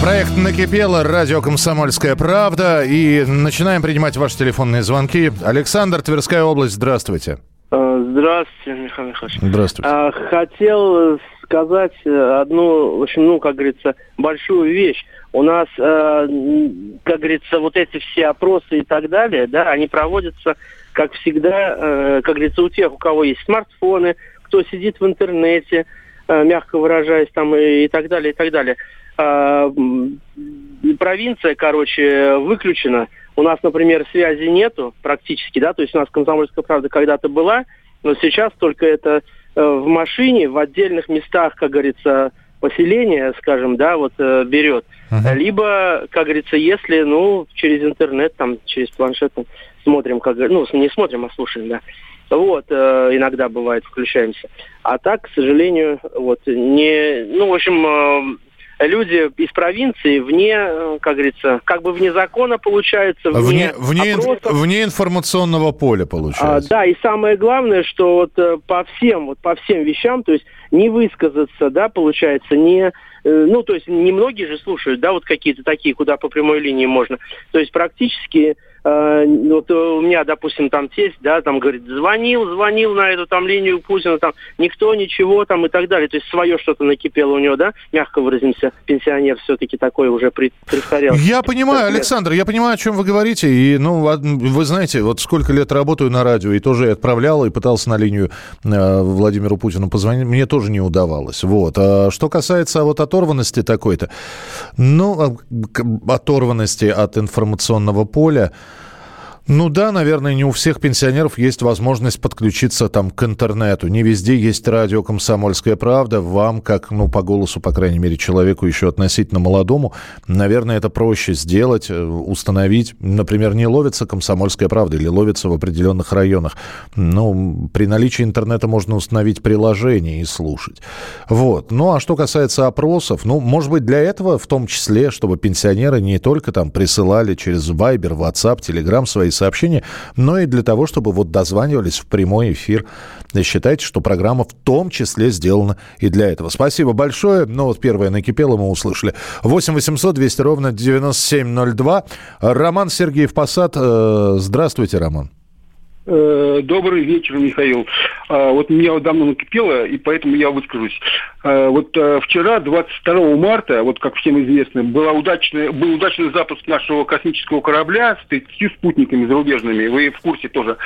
Проект «Накипело», радио «Комсомольская правда». И начинаем принимать ваши телефонные звонки. Александр, Тверская область, здравствуйте. Э, Здравствуйте, Михаил Михайлович. Здравствуйте. А, Хотел сказать одну, в общем, ну, как говорится, большую вещь. У нас, э, как говорится, вот эти все опросы и так далее, да, они проводятся, как всегда, э, как говорится, у тех, у кого есть смартфоны, кто сидит в интернете, э, мягко выражаясь, там и, и так далее, и так далее. А, провинция, короче, выключена. У нас, например, связи нету практически, да, то есть у нас комсомольская правда когда-то была, но сейчас только это э, в машине, в отдельных местах, как говорится, поселения, скажем, да, вот э, берет. Либо, как говорится, если, ну, через интернет, там, через планшет там, смотрим, как, ну, не смотрим, а слушаем, да. Вот, э, иногда бывает, включаемся. А так, к сожалению, вот, не, ну, в общем, э, люди из провинции вне, э, как говорится, как бы вне закона получается, вне, Вне, вне, вне информационного поля, А, получается. да, и самое главное, что вот э, по всем, вот по всем вещам, то есть не высказаться, да, получается, не, э, ну, то есть немногие же слушают, да, вот какие-то такие, куда по прямой линии можно. То есть практически, э, вот э, у меня, допустим, там тесть, да, там говорит, звонил, звонил на эту там линию Путина, там никто ничего там и так далее. То есть свое что-то накипело у него, да, мягко выразимся, пенсионер все-таки такой уже престарелый. Я понимаю. Александр, я понимаю, о чем вы говорите. И, ну, вы знаете, вот сколько лет работаю на радио, и тоже отправлял, и пытался на линию э, Владимиру Путину позвонить. Мне тоже не удавалось. Вот. А что касается вот оторванности такой-то, ну, а, оторванности от информационного поля, ну да, наверное, не у всех пенсионеров есть возможность подключиться там к интернету. Не везде есть радио «Комсомольская правда». Вам, как, ну, по голосу, по крайней мере, человеку еще относительно молодому, наверное, это проще сделать, э, установить. Например, не ловится «Комсомольская правда» или ловится в определенных районах. Ну, при наличии интернета можно установить приложение и слушать. Вот. Ну, а что касается опросов, ну, может быть, для этого в том числе, чтобы пенсионеры не только там присылали через Viber, WhatsApp, Telegram свои сообщения, но и для того, чтобы вот дозванивались в прямой эфир. Считайте, что программа в том числе сделана и для этого. Спасибо большое. Ну, вот первое накипело, мы услышали. 8 800 200 ровно 9702. Роман Сергеев Посад. э, Здравствуйте, Роман. Э, Добрый вечер, Михаил. А, Вот меня вот давно накипело, и поэтому я выскажусь. А, Вот э, вчера, 22 марта, вот как всем известно, была удачная, был удачный запуск нашего космического корабля с 30 спутниками зарубежными. Вы в курсе тоже.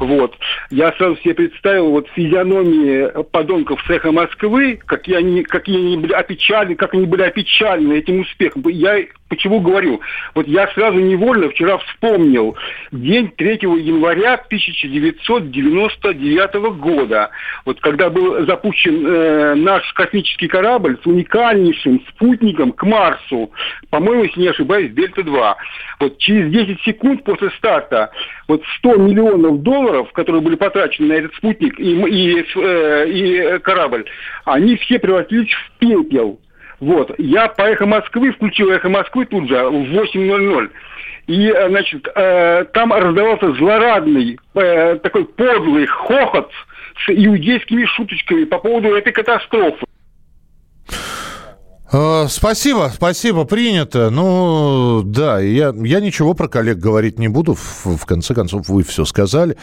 Вот. Я сразу себе представил вот физиономии подонков эхо Москвы, какие они, какие они были опечалены, как они были опечалены этим успехом. Я почему говорю? Вот я сразу невольно вчера вспомнил день 3 января 1999 года, вот когда был запущен э, наш космический корабль с уникальнейшим спутником к Марсу, по-моему, если не ошибаюсь, Дельта-2. Вот через 10 секунд после старта вот 100 миллионов долларов, которые были потрачены на этот спутник и, и, э, и корабль, они все превратились в пепел. Вот. Я по «Эхо Москвы» включил «Эхо Москвы» тут же в 8.00. И, э, значит, э, там раздавался злорадный, э, такой подлый хохот с иудейскими шуточками по поводу этой катастрофы. Э, Спасибо, спасибо, принято. Ну, да, я, я ничего про коллег говорить не буду. В, в конце концов, вы все сказали.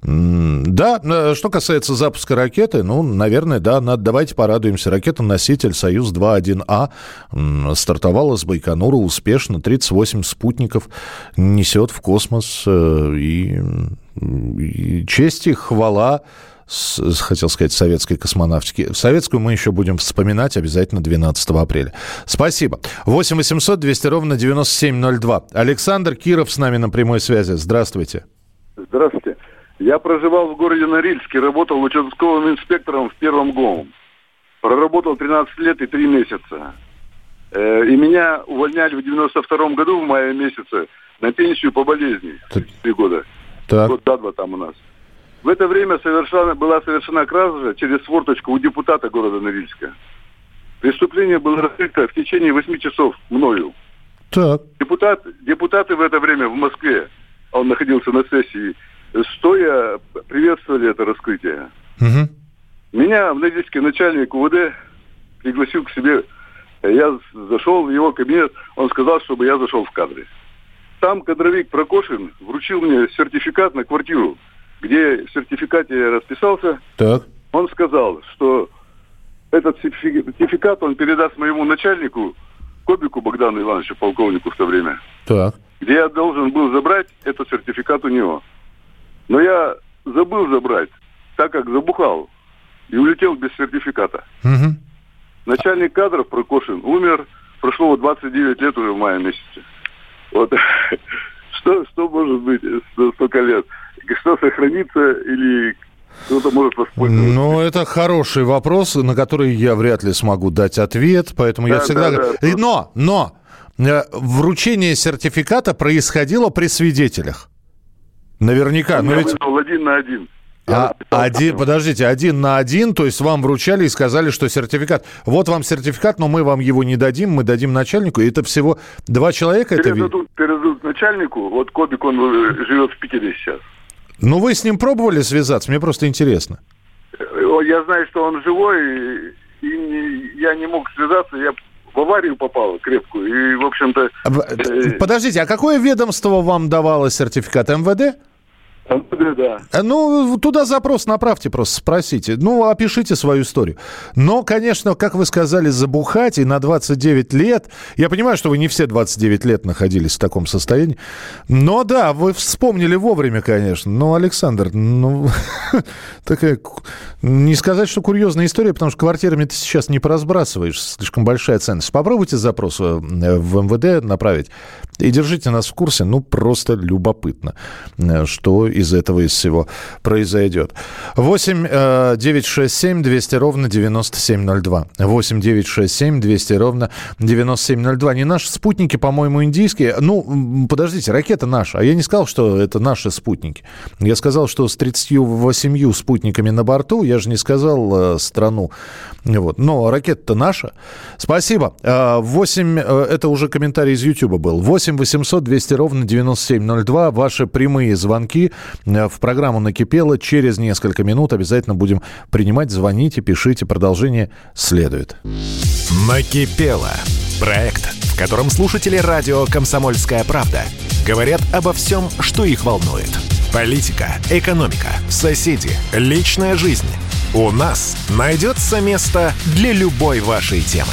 Да, э, что касается запуска ракеты, ну, наверное, да, надо, давайте порадуемся. Ракета-носитель «Союз-2.1А» м, стартовала с Байконура успешно. 38 спутников несет в космос. э, И, и честь и хвала с- хотел сказать, советской космонавтики. Советскую мы еще будем вспоминать обязательно 12 апреля. Спасибо. 8 800 200 ровно 9702. Александр Киров с нами на прямой связи. Здравствуйте. Здравствуйте. Я проживал в городе Норильске, работал участковым инспектором в первом ГОМ. Проработал 13 лет и 3 месяца. Э, и меня увольняли в 92 году в мае месяце на пенсию по болезни. Три года. Так. Год да, два там у нас. В это время совершена, была совершена кража через форточку у депутата города Норильска. Преступление было раскрыто в течение 8 часов мною. Так. Депутат, депутаты в это время в Москве, он находился на сессии, стоя приветствовали это раскрытие. Мгм. Меня в Норильске начальник УВД пригласил к себе. Я зашел в его кабинет, он сказал, чтобы я зашел в кадры. Там кадровик Прокошин вручил мне сертификат на квартиру, где в сертификате я расписался. Так. Он сказал, что этот сертифи- сертификат он передаст моему начальнику, Кобику Богдану Ивановичу, полковнику в то время, Так. где я должен был забрать этот сертификат у него. Но я забыл забрать, так как забухал и улетел без сертификата. Мгм. Начальник кадров Прокошин умер, прошло вот 29 лет уже в мае месяце. Вот что, что может быть за столько лет? Что сохранится или кто-то может воспользоваться? Ну, это хороший вопрос, на который я вряд ли смогу дать ответ, поэтому я Да, всегда... да, да. Но, но, э, вручение сертификата происходило при свидетелях. Наверняка, но Я ведь... вызвал один на один. Я А, один, подождите, один на один, то есть вам вручали и сказали, что сертификат. Вот вам сертификат, но мы вам его не дадим, мы дадим начальнику. И это всего два человека. Это... ви- Передадут, передадут начальнику. Вот Кобик, он живет в Питере сейчас. Ну, вы с ним пробовали связаться? Мне просто интересно. Я знаю, что он живой, и, не- я не мог связаться. Я в аварию попал крепкую. И, в общем-то... А, э, Подождите, а какое ведомство вам давало сертификат? МВД? Да. Э, Ну, туда запрос направьте, просто спросите. Ну, опишите свою историю. Но, конечно, как вы сказали, забухать и на 29 лет... Я понимаю, что вы не все 29 лет находились в таком состоянии. Но да, вы вспомнили вовремя, конечно. Но, Александр, ну... Такая... Не сказать, что курьезная история, потому что квартирами ты сейчас не поразбрасываешь. Слишком большая ценность. Попробуйте запрос э, в МВД направить. И держите нас в курсе. Ну, просто любопытно, э, что из этого, из всего произойдет. 8 э, 967 200 ровно 9702. 8 967 200 ровно 9702. Не наши спутники, по-моему, индийские. Ну, подождите, ракета наша. А я не сказал, что это наши спутники. Я сказал, что с 38 спутниками на борту. Я же не сказал э, страну. Вот. Но ракета-то наша. Спасибо. Э, 8, э, это уже комментарий из YouTube был. 8 800 200 ровно 9702. Ваши прямые звонки э, в программу «Накипело». Через несколько минут обязательно будем принимать. Звоните, пишите. Продолжение следует. Накипело. Проект, в котором слушатели радио «Комсомольская правда» говорят обо всем, что их волнует. Политика, экономика, соседи, личная жизнь. У нас найдется место для любой вашей темы.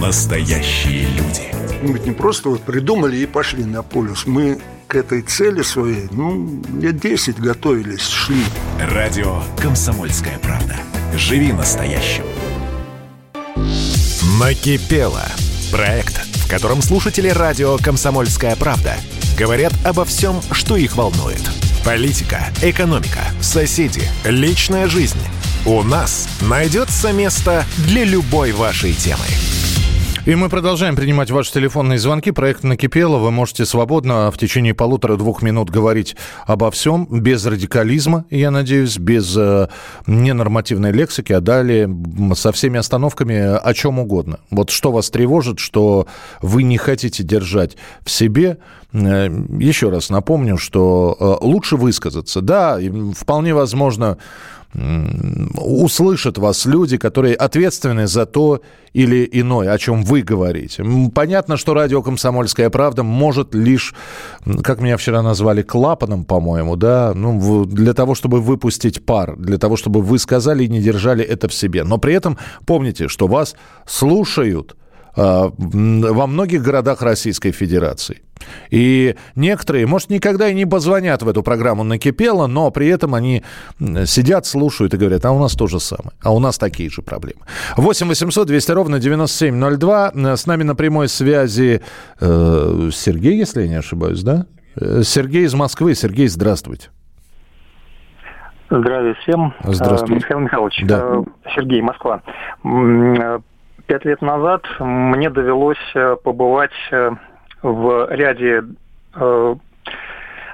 настоящие люди. Мы ведь не просто вот придумали и пошли на полюс. Мы к этой цели своей, ну, лет 10 готовились, шли. Радио «Комсомольская правда». Живи настоящим. Накипело. Проект, в котором слушатели радио «Комсомольская правда» говорят обо всем, что их волнует. Политика, экономика, соседи, личная жизнь. У нас найдется место для любой вашей темы. И мы продолжаем принимать ваши телефонные звонки. Проект «Накипело». Вы можете свободно в течение полутора-двух минут говорить обо всем, без радикализма, я надеюсь, без э, ненормативной лексики, а далее со всеми остановками о чем угодно. Вот что вас тревожит, что вы не хотите держать в себе. Э, Еще раз напомню, что э, лучше высказаться. Да, вполне возможно, услышат вас люди, которые ответственны за то или иное, о чем вы говорите. Понятно, что радио «Комсомольская правда» может лишь, как меня вчера назвали, клапаном, по-моему, да, ну, для того, чтобы выпустить пар, для того, чтобы вы сказали и не держали это в себе. Но при этом помните, что вас слушают во многих городах Российской Федерации. И некоторые, может, никогда и не позвонят в эту программу «Накипело», но при этом они сидят, слушают и говорят, а у нас то же самое, а у нас такие же проблемы. 8 800 200 ровно 9702. Э, С нами на прямой связи э, Сергей, если я не ошибаюсь, да? Э, Сергей из Москвы. Сергей, здравствуйте. Здравия всем. Здравствуйте. Э, Михаил Михайлович, Да. э, Сергей, Москва. Пять лет назад мне довелось э, побывать э, в ряде э,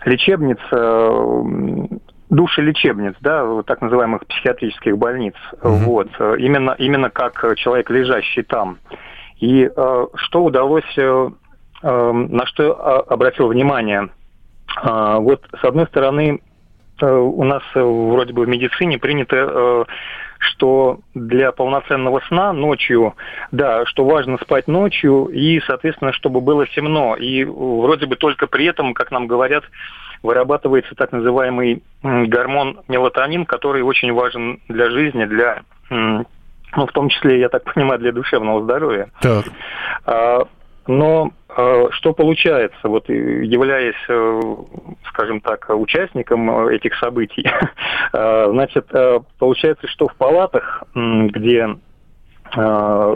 лечебниц, душелечебниц, да, вот так называемых психиатрических больниц. Вот. Э, Именно, именно как человек, лежащий там. И э, что удалось, э, на что э, обратил внимание? А, Вот, с одной стороны, у нас э, вроде бы в медицине принято, э, что для полноценного сна ночью, да, что важно спать ночью и, соответственно, чтобы было темно. И вроде бы только при этом, как нам говорят, вырабатывается так называемый гормон мелатонин, который очень важен для жизни, для, ну, в том числе, я так понимаю, для душевного здоровья. Так. А, Но что получается, вот э, являясь, э, скажем так, участником э, этих событий, а, значит, получается, что в палатах, где а,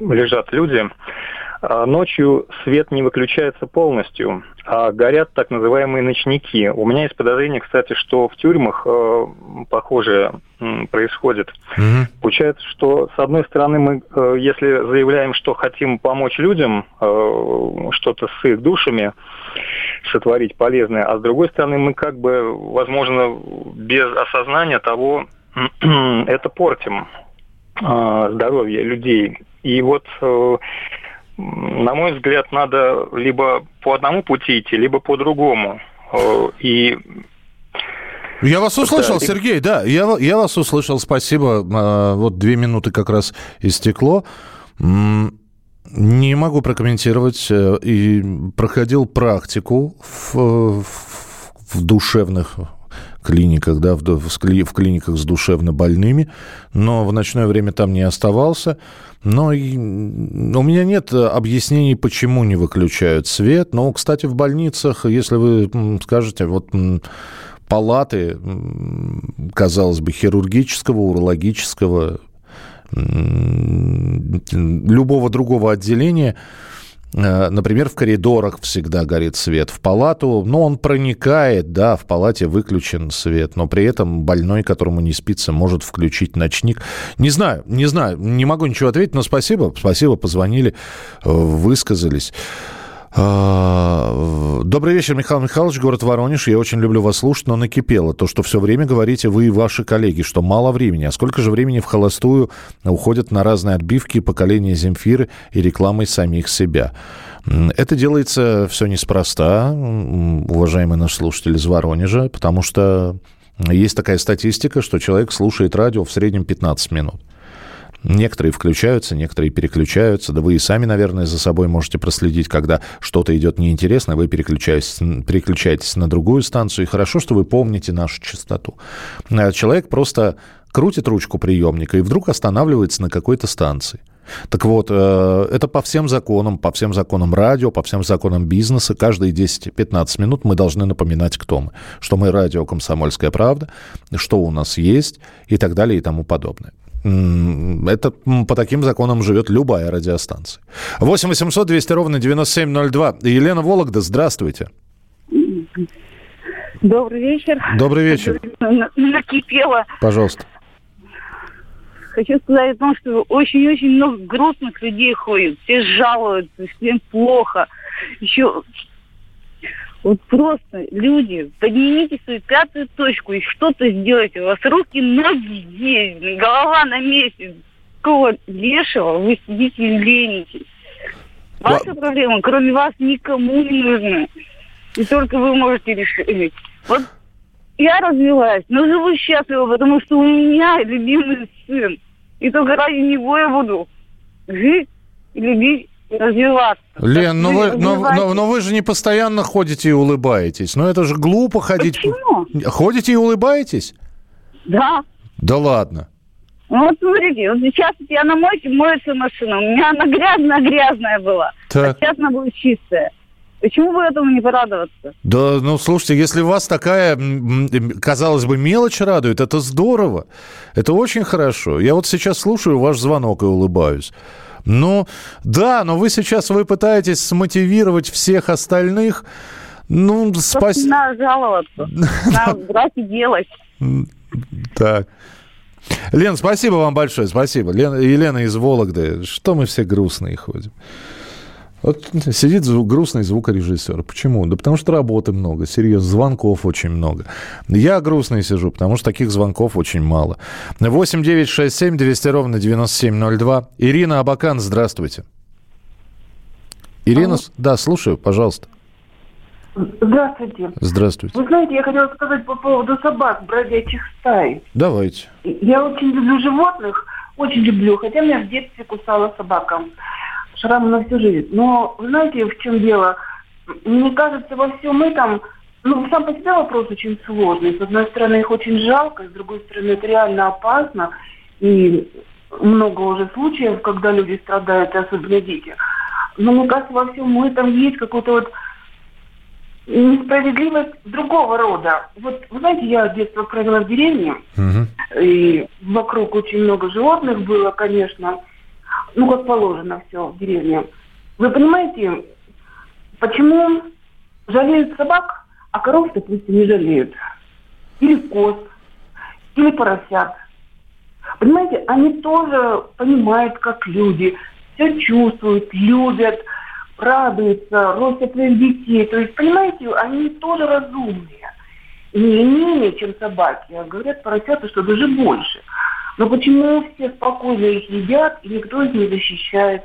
лежат люди, а, ночью свет не выключается полностью, а горят так называемые ночники. У меня есть подозрение, кстати, что в тюрьмах э, похожее происходит. Мгм. Получается, что с одной стороны мы, э, если заявляем, что хотим помочь людям, э, что-то с их душами сотворить полезное, а с другой стороны мы как бы, возможно, без осознания того, это портим э, здоровье людей. И вот, э, на мой взгляд, надо либо по одному пути идти, либо по другому. Э, И Я вас услышал, Да, Сергей, да, я, я вас услышал, спасибо. А, Вот две минуты как раз истекло. Не могу прокомментировать. э, И проходил практику в- в душевных клиниках, да, в, в в клиниках с душевно больными, но в ночное время там не оставался. Но и, у меня нет э, объяснений, почему не выключают свет. Но, кстати, в больницах, если вы скажете, вот палаты, казалось бы, хирургического, урологического, любого другого отделения, Например, в коридорах всегда горит свет. В палату, ну, он проникает, да, в палате выключен свет, но при этом больной, которому не спится, может включить ночник. Не знаю, не знаю, не могу ничего ответить, но спасибо, спасибо, позвонили, э, высказались. А, Добрый вечер, Михаил Михайлович, город Воронеж. Я очень люблю вас слушать, но накипело то, что все время говорите вы и ваши коллеги, что мало времени. А сколько же времени в холостую уходят на разные отбивки поколения Земфиры и рекламой самих себя? Это делается все неспроста, уважаемый наш слушатель из Воронежа, потому что есть такая статистика, что человек слушает радио в среднем 15 минут. Некоторые включаются, некоторые переключаются. Да вы и сами, наверное, за собой можете проследить, когда что-то идет неинтересно, вы переключаетесь, переключаетесь на другую станцию. И хорошо, что вы помните нашу частоту. А Человек просто крутит ручку приемника и вдруг останавливается на какой-то станции. Так вот, э, это по всем законам, по всем законам радио, по всем законам бизнеса. Каждые 10-15 минут мы должны напоминать, кто мы. Что мы радио «Комсомольская правда», что у нас есть и так далее и тому подобное. Это по таким законам живет любая радиостанция. 8 800 200 ровно 9702. Елена Вологда, здравствуйте. Добрый вечер. Добрый вечер. На- Накипело. Пожалуйста. Хочу сказать о том, что очень-очень много грустных людей ходит. Все жалуются, всем плохо. Еще вот просто люди, поднимите свою пятую точку и что-то сделайте. У вас руки, ноги есть, голова на месте. Какого лешего вы сидите и ленитесь? Ваша проблема, кроме вас, никому не нужна. И только вы можете решить. Вот я развелась, но живу счастливо, потому что у меня любимый сын. И только ради него я буду жить, и любить, развиваться. Лен, но вы, Жить, но, но- но вы же не постоянно ходите и улыбаетесь. Ну это же глупо ходить. Почему? Ходите и улыбаетесь? Да. Да ладно. Ну, вот смотрите, вот сейчас я на мойке моется машина. У меня она грязная-грязная была. Так. А сейчас она будет чистая. Почему бы этому не порадоваться? Да, ну слушайте, если вас такая, казалось бы, мелочь радует, это здорово. Это очень хорошо. Я вот сейчас слушаю ваш звонок и улыбаюсь. Ну, да, но вы сейчас вы пытаетесь смотивировать всех остальных. Ну, спасибо. не надо жаловаться. Надо брать и делать. Так. Лен, спасибо вам большое, спасибо. Лен, Елена из Вологды. Что мы все грустные ходим? Вот сидит звук, грустный звукорежиссер. Почему? Да потому что работы много, серьезно, звонков очень много. Я грустный сижу, потому что таких звонков очень мало. 8 9 6 7 200 ровно 9702. Ирина Абакан, здравствуйте. Ирина, с- да, слушаю, пожалуйста. Здравствуйте. Здравствуйте. Вы знаете, я хотела сказать по поводу собак, бродячих стай. Давайте. Я очень люблю животных, очень люблю, хотя меня в детстве кусала собака. Шрам на всю жизнь. Но вы знаете, в чем дело? Мне кажется, во всем этом, ну, сам по себе вопрос очень сложный. С одной стороны, их очень жалко, с другой стороны, это реально опасно. И много уже случаев, когда люди страдают, и особенно дети. Но мне кажется, во всем этом есть какой-то вот несправедливость другого рода. Вот, вы знаете, я детство провела в деревне, и вокруг очень много животных было, конечно. Ну, как положено все в деревне. Вы понимаете, почему жалеют собак, а коров, допустим, не жалеют? Или коз, или поросят. Понимаете, они тоже понимают, как люди, все чувствуют, любят, радуются, ростят своих детей. То есть, понимаете, они тоже разумные. Не менее, чем собаки, говорят поросята, что даже больше. Но почему все спокойно их едят, и никто их не защищает?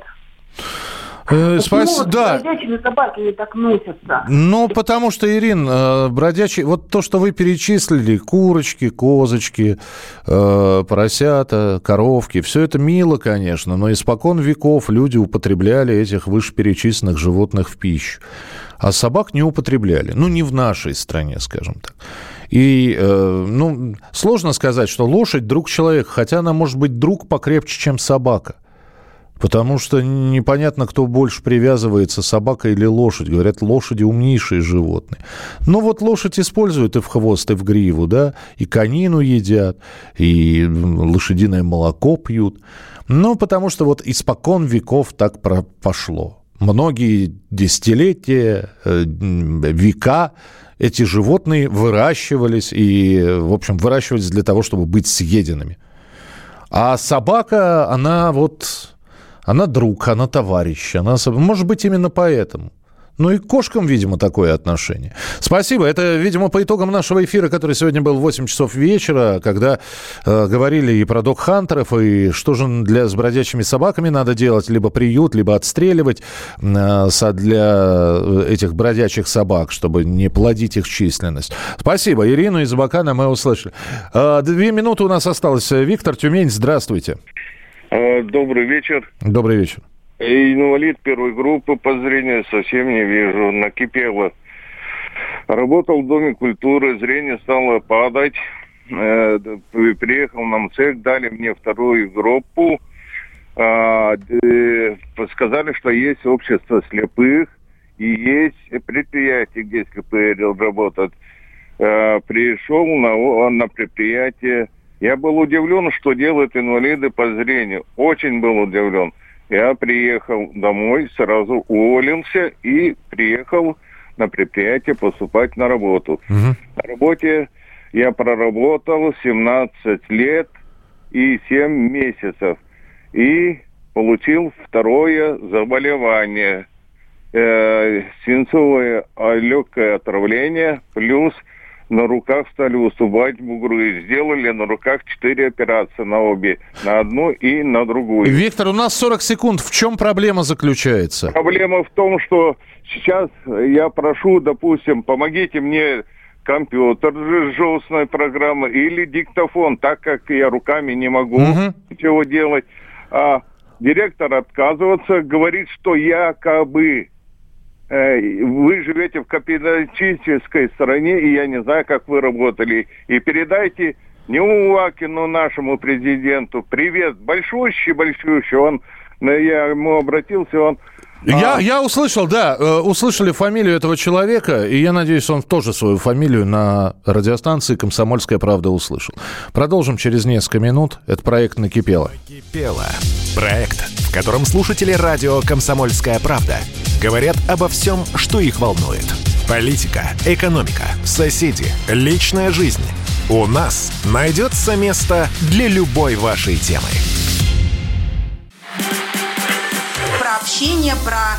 Э, Почему спас- вот да. бродячими собаками так носятся? Ну, потому что, Ирин, э, бродячий... Вот то, что вы перечислили, курочки, козочки, э, поросята, коровки, все это мило, конечно, но испокон веков люди употребляли этих вышеперечисленных животных в пищу. А собак не употребляли. Ну, не в нашей стране, скажем так. И, э, ну, сложно сказать, что лошадь друг человека, хотя она может быть друг покрепче, чем собака. Потому что непонятно, кто больше привязывается, собака или лошадь. Говорят, лошади умнейшие животные. Но вот лошадь используют и в хвост, и в гриву, да, и конину едят, и лошадиное молоко пьют. Ну, потому что вот испокон веков так пошло. Многие десятилетия, э, века эти животные выращивались и, в общем, выращивались для того, чтобы быть съеденными. А собака, она вот, она друг, она товарищ, она, может быть, именно поэтому. Ну и к кошкам, видимо, такое отношение. Спасибо. Это, видимо, по итогам нашего эфира, который сегодня был в 8 часов вечера, когда э, говорили и про док-хантеров, и что же для, с бродячими собаками надо делать, либо приют, либо отстреливать э, со- для этих бродячих собак, чтобы не плодить их численность. Спасибо. Ирину из Бакана мы услышали. Э, две минуты у нас осталось. Виктор Тюмень, здравствуйте. Э, Добрый вечер. Добрый вечер. Инвалид первой группы по зрению совсем не вижу. Накипело. Работал в Доме культуры, зрение стало падать. Э, Приехал на МЦЕК, дали мне вторую группу. А, э, Сказали, что есть общество слепых и есть предприятие, где слепые работают. Э, Пришел на, на предприятие. Я был удивлен, что делают инвалиды по зрению. Очень был удивлен. Я приехал домой, сразу уволился и приехал на предприятие поступать на работу. На работе я проработал 17 лет и 7 месяцев. И получил второе заболевание. Э, свинцовое легкое отравление плюс на руках стали выступать бугры. Сделали на руках четыре операции на обе. На одну и на другую. Виктор, у нас 40 секунд. В чем проблема заключается? Проблема в том, что сейчас я прошу, допустим, помогите мне компьютер желтной программы или диктофон, так как я руками не могу Мгм. ничего делать. А директор отказывается, говорит, что якобы вы живете в капиталистической стране, и я не знаю, как вы работали. И передайте Неувакину, нашему президенту, привет, большущий, большущий. Он, э, я ему обратился, он Я, А. я услышал, да, э, услышали фамилию этого человека, и я надеюсь, он тоже свою фамилию на радиостанции «Комсомольская правда» услышал. Продолжим через несколько минут. Это проект «Накипело». Накипело. Проект, в котором слушатели радио «Комсомольская правда» говорят обо всем, что их волнует. Политика, экономика, соседи, личная жизнь. У нас найдется место для любой вашей темы. Про общение, про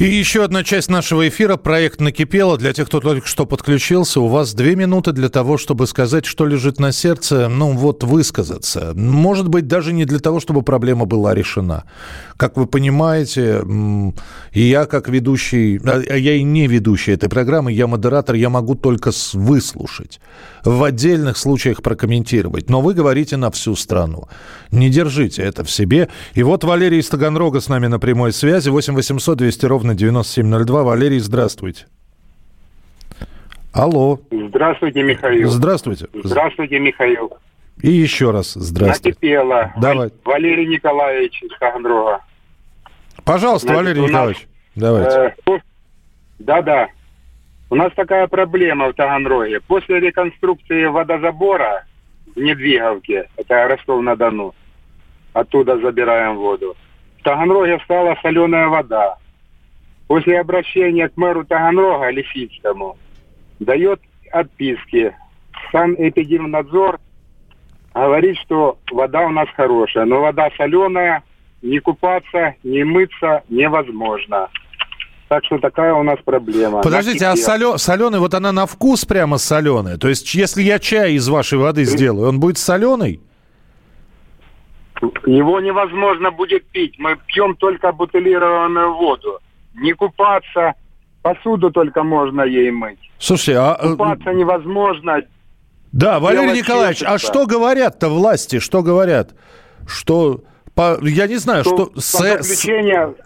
И еще одна часть нашего эфира, проект «Накипело». Для тех, кто только что подключился, у вас две минуты для того, чтобы сказать, что лежит на сердце, ну вот высказаться. Может быть, даже не для того, чтобы проблема была решена. Как вы понимаете, и я как ведущий, а а я и не ведущий этой программы, я модератор, я могу только выслушать, в отдельных случаях прокомментировать. Но вы говорите на всю страну. Не держите это в себе. И вот Валерий из Таганрога с нами на прямой связи. 8 800 200 ровно 9702. Валерий, здравствуйте. Алло. Здравствуйте, Михаил. Здравствуйте. Здравствуйте, Михаил. И еще раз здравствуйте. Накипело. Давай. Валерий Николаевич из Таганрога. Пожалуйста, Значит, Валерий у нас, Николаевич. Давайте. э, Да-да. У нас такая проблема в Таганроге. После реконструкции водозабора в Недвиговке, это Ростов-на-Дону, оттуда забираем воду, в Таганроге стала соленая вода. После обращения к мэру Таганрога, Лисицкому, дает отписки. Санэпидемнадзор говорит, что вода у нас хорошая, но вода соленая, не купаться, не мыться невозможно. Так что такая у нас проблема. Подождите, а соленый, вот она на вкус прямо соленая? То есть, если я чай из вашей воды сделаю, он будет соленый? Его невозможно будет пить. Мы пьем только бутылированную воду. Не купаться, посуду только можно ей мыть. Слушайте, а... э, Купаться невозможно. Да, Валерий Николаевич, а чистится. что говорят-то власти? Что говорят? Что... По, я не знаю, что... по, сэ- с- заключению-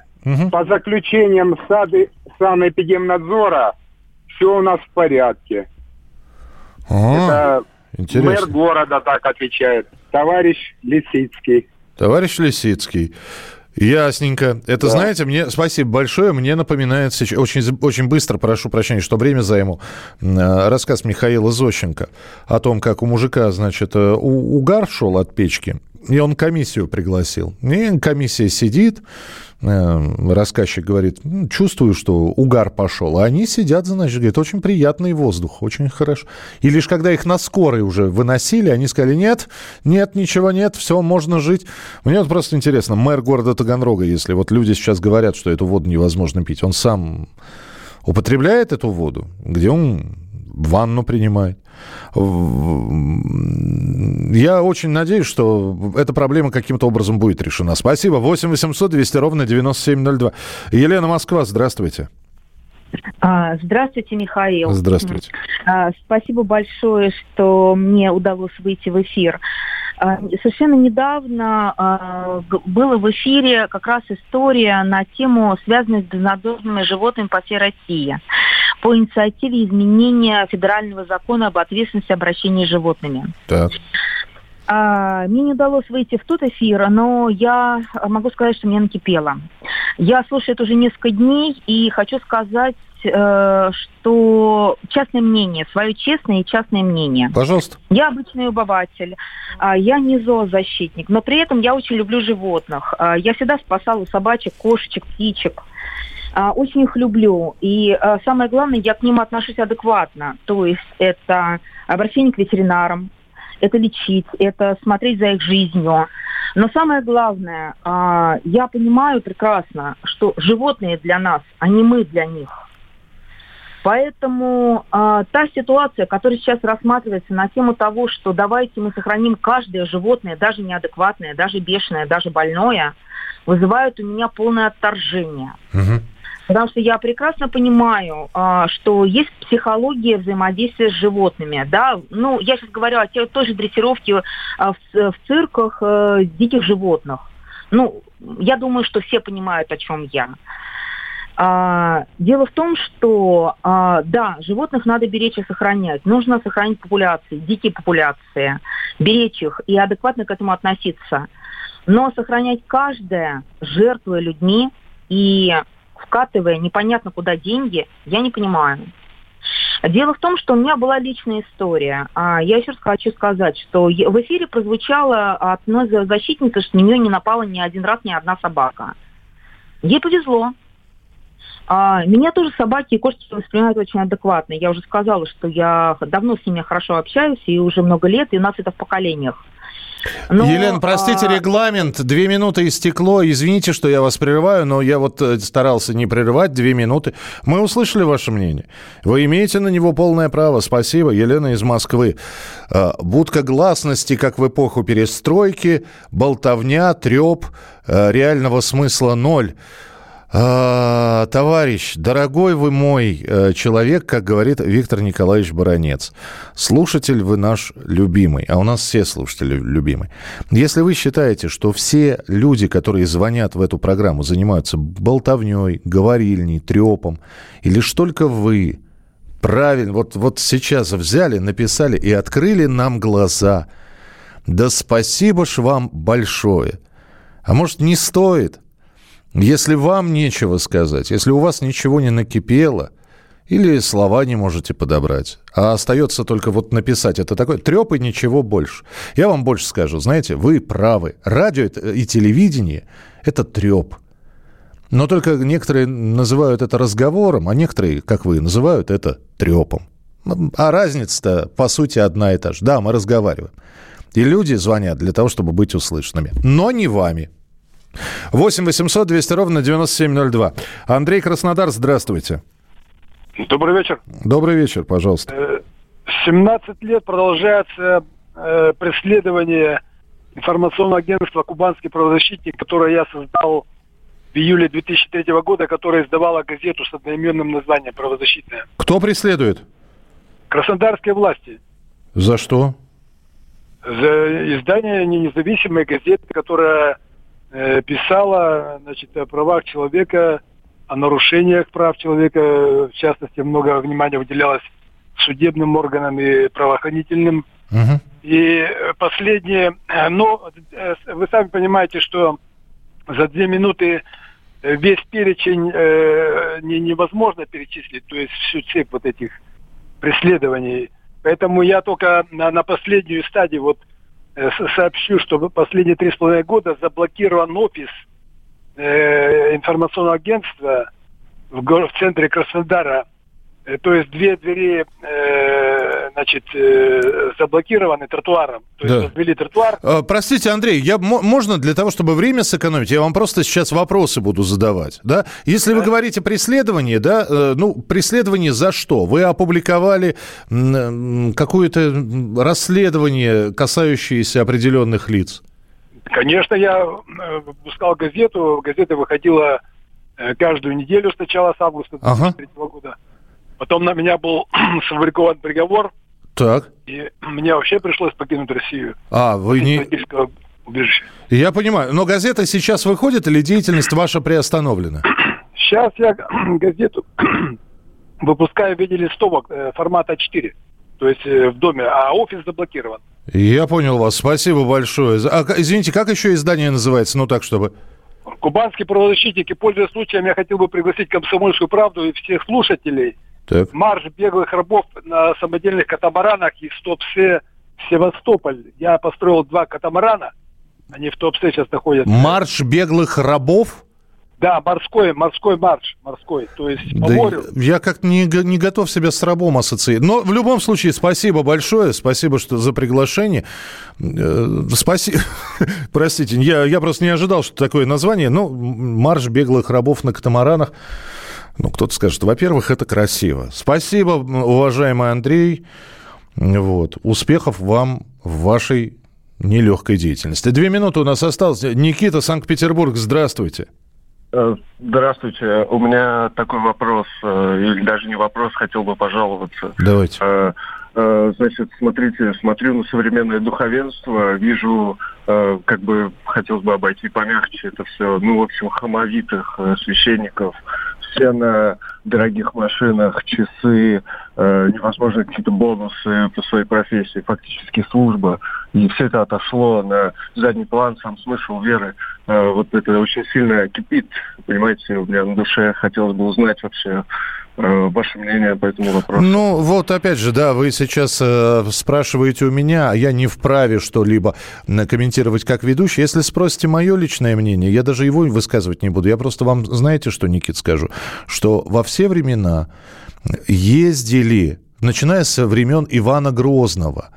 по заключениям сады, санэпидемнадзора все у нас в порядке. А, Это интересно. мэр города так отвечает. Товарищ Лисицкий. Товарищ Лисицкий. Ясненько. Это, Да. знаете, мне спасибо большое. Мне напоминает сейчас, очень, очень быстро, прошу прощения, что время займу, э, рассказ Михаила Зощенко о том, как у мужика, значит, э, угар шел от печки, и он комиссию пригласил. И комиссия сидит, рассказчик говорит, «М, чувствую, что угар пошел. А они сидят, значит, говорит, очень приятный воздух, очень хорошо. И лишь когда их на скорой уже выносили, они сказали, нет, нет, ничего нет, все, можно жить. Мне вот просто интересно, мэр города Таганрога, если вот люди сейчас говорят, что эту воду невозможно пить, он сам употребляет эту воду, где он ванну принимает. Я очень надеюсь, что эта проблема каким-то образом будет решена. Спасибо. 8 800 200 ровно 9702. Елена Москва, здравствуйте. А, Здравствуйте, Михаил. Здравствуйте. А, Спасибо большое, что мне удалось выйти в эфир. А, Совершенно недавно а, было в эфире как раз история на тему, связанную с безнадежными животными по всей России по инициативе изменения федерального закона об ответственности обращения с животными. Так. А, Мне не удалось выйти в тот эфир, но я могу сказать, что мне накипело. Я слушаю это уже несколько дней и хочу сказать, э, что частное мнение, свое честное и частное мнение. Пожалуйста. Я обычный обыватель, а, я не зоозащитник, но при этом я очень люблю животных. А, Я всегда спасала собачек, кошечек, птичек. А, Очень их люблю. И а, самое главное, я к ним отношусь адекватно. То есть это обращение к ветеринарам, это лечить, это смотреть за их жизнью. Но самое главное, а, я понимаю прекрасно, что животные для нас, а не мы для них. Поэтому а, та ситуация, которая сейчас рассматривается на тему того, что давайте мы сохраним каждое животное, даже неадекватное, даже бешеное, даже больное, вызывает у меня полное отторжение. Потому что я прекрасно понимаю, а, что есть психология взаимодействия с животными. Да? Ну, я сейчас говорю о той же дрессировке а, в, цирках э, диких животных. Ну, я думаю, что все понимают, о чем я. А, дело в том, что да, животных надо беречь и сохранять. Нужно сохранить популяции, дикие популяции, беречь их и адекватно к этому относиться. Но сохранять каждое, жертвуя людьми и вкатывая непонятно куда деньги, я не понимаю. Дело в том, что у меня была личная история. А, Я еще раз хочу сказать, что в эфире прозвучало от одной за- защитницы, что на нее не напала ни один раз ни одна собака. Ей повезло. А, Меня тоже собаки и кошки воспринимают очень адекватно. Я уже сказала, что я давно с ними хорошо общаюсь, и уже много лет, и у нас это в поколениях. Но, Елена, простите, а, регламент. Две минуты истекло. Извините, что я вас прерываю, но я вот э, старался не прерывать. Две минуты. Мы услышали ваше мнение. Вы имеете на него полное право. Спасибо. Елена из Москвы. Э, Будка гласности, как в эпоху перестройки, болтовня, треп, э, реального смысла ноль. А, товарищ, дорогой вы мой э, человек, как говорит Виктор Николаевич Баранец, слушатель вы наш любимый, а у нас все слушатели любимые. Если вы считаете, что все люди, которые звонят в эту программу, занимаются болтовней, говорильней, трепом, и лишь только вы правильно, вот, вот сейчас взяли, написали и открыли нам глаза, да спасибо ж вам большое. А может, не стоит – если вам нечего сказать, если у вас ничего не накипело, или слова не можете подобрать, а остается только вот написать, это такой треп и ничего больше. Я вам больше скажу, знаете, вы правы. Радио и телевидение – это треп. Но только некоторые называют это разговором, а некоторые, как вы, называют это трепом. А разница-то, по сути, одна и та же. Да, мы разговариваем. И люди звонят для того, чтобы быть услышанными. Но не вами. 8 800 200 ровно 9702. Андрей Краснодар, здравствуйте. Добрый вечер. Добрый вечер, пожалуйста. Э, 17 лет продолжается э, преследование информационного агентства «Кубанский правозащитник», которое я создал в июле 2003 года, которое издавало газету с одноименным названием «Правозащитная». Кто преследует? Краснодарские власти. За что? За издание не- независимой газеты, которая э, писала значит, о правах человека, о нарушениях прав человека. В частности, много внимания уделялось судебным органам и правоохранительным. И э, последнее, э, но э, вы сами понимаете, что за две минуты э, весь перечень э, не- невозможно перечислить, то есть всю цепь вот этих преследований. Поэтому я только на, на последнюю стадию вот э, сообщу, что последние три с половиной года заблокирован офис э, информационного агентства в центре Краснодара. Э, То есть две двери э, значит, э, заблокированы тротуаром. То есть Да. развели тротуар. Э, Простите, Андрей, я, мо- можно для того, чтобы время сэкономить, я вам просто сейчас вопросы буду задавать. Да? Если вы говорите преследование, да, э, ну, преследование за что? Вы опубликовали м, какое-то расследование, касающееся определенных лиц? Конечно, я э, выпускал газету. Газета выходила э, каждую неделю сначала с августа Ага. 2003 года. Потом на меня был сфабрикован приговор, Так. и мне вообще пришлось покинуть Россию. А, вы не... Убежища. Я понимаю. Но газета сейчас выходит или деятельность ваша приостановлена? Сейчас я газету выпускаю в виде листовок э, формата А4, то есть э, в доме, а офис заблокирован. Я понял вас. Спасибо большое. А, извините, как еще издание называется? Ну так, чтобы... Кубанские правозащитники, пользуясь случаем, я хотел бы пригласить комсомольскую правду и всех слушателей. Так. Марш беглых рабов на самодельных катамаранах из Туапсе в Севастополь. Я построил два катамарана. Они в Туапсе сейчас находятся. Марш беглых рабов? Да, морской, морской марш, морской, то есть по Да морю. я как не, не готов себя с рабом ассоциировать. Но в любом случае, спасибо большое, спасибо что за приглашение. Спасибо. Простите, я, я просто не ожидал, что такое название. Ну, марш беглых рабов на катамаранах. Ну, кто-то скажет, во-первых, это красиво. Спасибо, уважаемый Андрей. Вот. Успехов вам в вашей нелегкой деятельности. Две минуты у нас осталось. Никита, Санкт-Петербург, здравствуйте. Э, Здравствуйте. У меня такой вопрос, э, или даже не вопрос, хотел бы пожаловаться. Давайте. Э, Значит, смотрите, смотрю на современное духовенство, вижу, как бы хотелось бы обойти помягче это все, ну, в общем, хамовитых священников, все на дорогих машинах, часы, э, невозможно какие-то бонусы по своей профессии, фактически служба. И все это отошло на задний план, сам смысл веры. Э, вот это очень сильно кипит, понимаете, у меня на душе хотелось бы узнать вообще ваше мнение по этому вопросу. Ну, вот опять же, да, вы сейчас э, спрашиваете у меня, а я не вправе что-либо э, комментировать как ведущий. Если спросите мое личное мнение, я даже его высказывать не буду. Я просто вам, знаете, что, Никит, скажу? Что во все времена ездили, начиная со времен Ивана Грозного,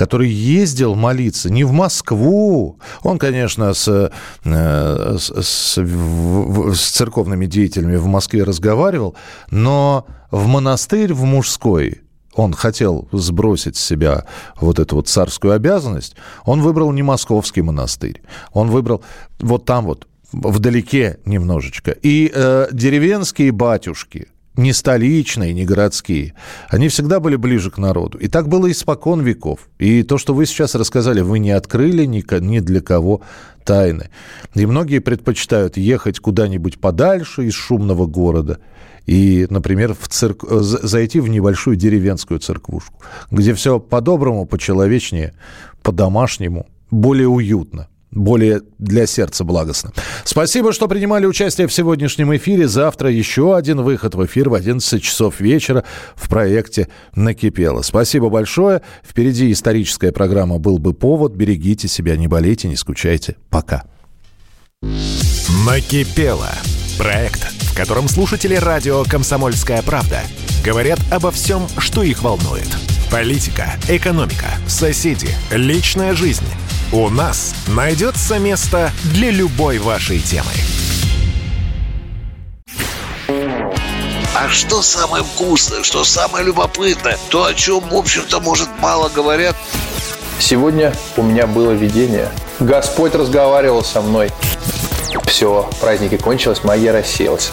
который ездил молиться не в Москву. Он, конечно, с, э, с, с- с церковными деятелями в Москве разговаривал, но в монастырь в мужской он хотел сбросить с себя вот эту вот царскую обязанность, он выбрал не московский монастырь, он выбрал вот там вот, вдалеке немножечко. И э, деревенские батюшки, не столичные, не городские, они всегда были ближе к народу. И так было испокон веков. И то, что вы сейчас рассказали, вы не открыли ни, для кого тайны. И многие предпочитают ехать куда-нибудь подальше из шумного города и, например, в цирк... э, за- зайти в небольшую деревенскую церквушку, где все по-доброму, по-человечнее, по-домашнему, более уютно более для сердца благостно. Спасибо, что принимали участие в сегодняшнем эфире. Завтра еще один выход в эфир в 11 часов вечера в проекте «Накипело». Спасибо большое. Впереди историческая программа «Был бы повод». Берегите себя, не болейте, не скучайте. Пока. Накипело. Проект, в котором слушатели радио «Комсомольская правда» говорят обо всем, что их волнует. Политика, экономика, соседи, личная жизнь. У нас найдется место для любой вашей темы. А что самое вкусное, что самое любопытное, то, о чем, в общем-то, может, мало говорят, Сегодня у меня было видение. Господь разговаривал со мной. Все, праздники кончились, магия рассеялась.